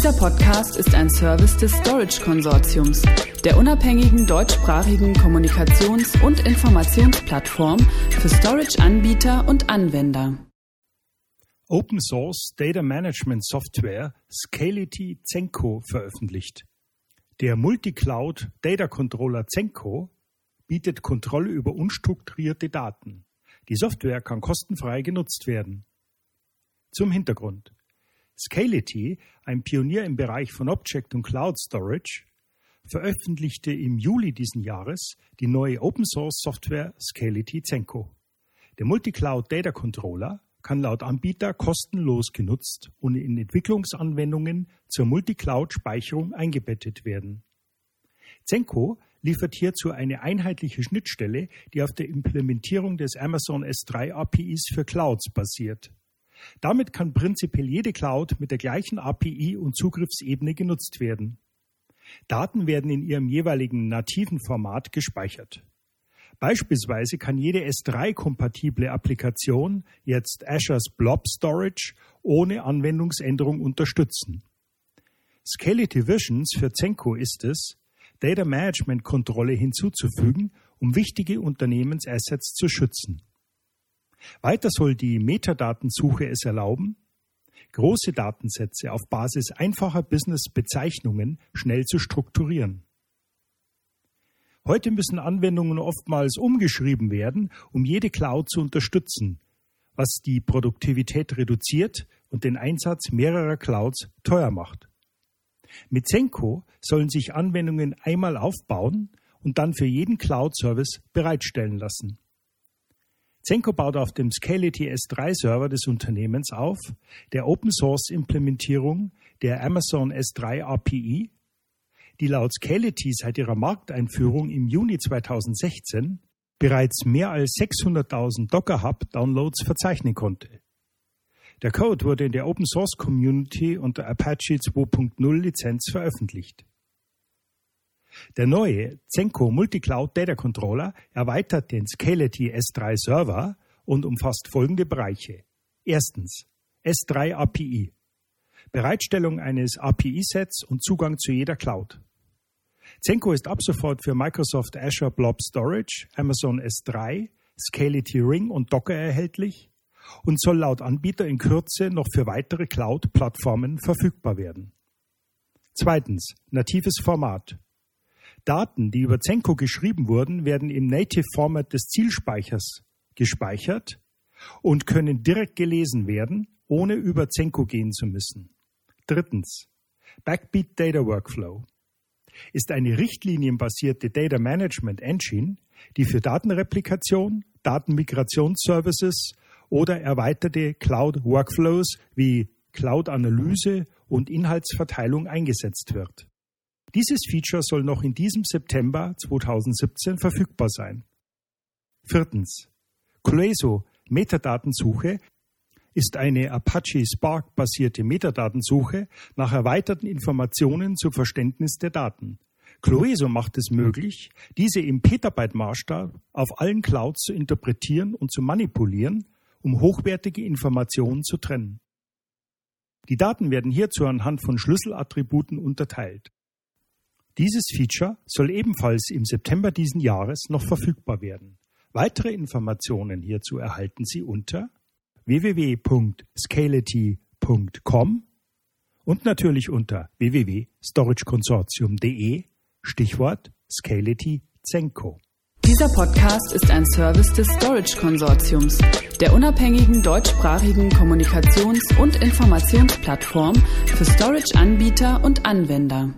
Dieser Podcast ist ein Service des Storage Konsortiums, der unabhängigen deutschsprachigen Kommunikations- und Informationsplattform für Storage-Anbieter und Anwender. Open Source Data Management Software Scality Zenko veröffentlicht. Der Multicloud Data Controller Zenko bietet Kontrolle über unstrukturierte Daten. Die Software kann kostenfrei genutzt werden. Zum Hintergrund. Scality, ein Pionier im Bereich von Object und Cloud Storage, veröffentlichte im Juli diesen Jahres die neue Open Source Software Scality Zenko. Der Multicloud Data Controller kann laut Anbieter kostenlos genutzt und in Entwicklungsanwendungen zur Multicloud-Speicherung eingebettet werden. Zenko liefert hierzu eine einheitliche Schnittstelle, die auf der Implementierung des Amazon S3 APIs für Clouds basiert. Damit kann prinzipiell jede Cloud mit der gleichen API und Zugriffsebene genutzt werden. Daten werden in ihrem jeweiligen nativen Format gespeichert. Beispielsweise kann jede S3-kompatible Applikation jetzt Azures Blob Storage ohne Anwendungsänderung unterstützen. Scality Visions für Zenko ist es, Data Management Kontrolle hinzuzufügen, um wichtige Unternehmensassets zu schützen. Weiter soll die Metadatensuche es erlauben, große Datensätze auf Basis einfacher Business-Bezeichnungen schnell zu strukturieren. Heute müssen Anwendungen oftmals umgeschrieben werden, um jede Cloud zu unterstützen, was die Produktivität reduziert und den Einsatz mehrerer Clouds teuer macht. Mit Zenko sollen sich Anwendungen einmal aufbauen und dann für jeden Cloud-Service bereitstellen lassen. Zenko baut auf dem Scality S3-Server des Unternehmens auf, der Open-Source-Implementierung der Amazon S3 API, die laut Scality seit ihrer Markteinführung im Juni 2016 bereits mehr als 600.000 Docker Hub Downloads verzeichnen konnte. Der Code wurde in der Open Source Community unter Apache 2.0 Lizenz veröffentlicht. Der neue Zenko Multicloud Data Controller erweitert den Scality S3 Server und umfasst folgende Bereiche. Erstens S3 API. Bereitstellung eines API-Sets und Zugang zu jeder Cloud. Zenko ist ab sofort für Microsoft Azure Blob Storage, Amazon S3, Scality Ring und Docker erhältlich und soll laut Anbieter in Kürze noch für weitere Cloud-Plattformen verfügbar werden. Zweitens, natives Format. Daten, die über Zenko geschrieben wurden, werden im Native Format des Zielspeichers gespeichert und können direkt gelesen werden, ohne über Zenko gehen zu müssen. Drittens, Backbeat Data Workflow ist eine richtlinienbasierte Data Management Engine, die für Datenreplikation, Datenmigrationsservices oder erweiterte Cloud-Workflows wie Cloud-Analyse und Inhaltsverteilung eingesetzt wird. Dieses Feature soll noch in diesem September 2017 verfügbar sein. Viertens. Clueso Metadatensuche ist eine Apache Spark basierte Metadatensuche nach erweiterten Informationen zum Verständnis der Daten. Clueso macht es möglich, diese im Petabyte-Maßstab auf allen Clouds zu interpretieren und zu manipulieren um hochwertige Informationen zu trennen. Die Daten werden hierzu anhand von Schlüsselattributen unterteilt. Dieses Feature soll ebenfalls im September diesen Jahres noch verfügbar werden. Weitere Informationen hierzu erhalten Sie unter www.scality.com und natürlich unter www.storageconsortium.de Stichwort Scality Zenko. Dieser Podcast ist ein Service des Storage Konsortiums, der unabhängigen deutschsprachigen Kommunikations- und Informationsplattform für Storage-Anbieter und Anwender.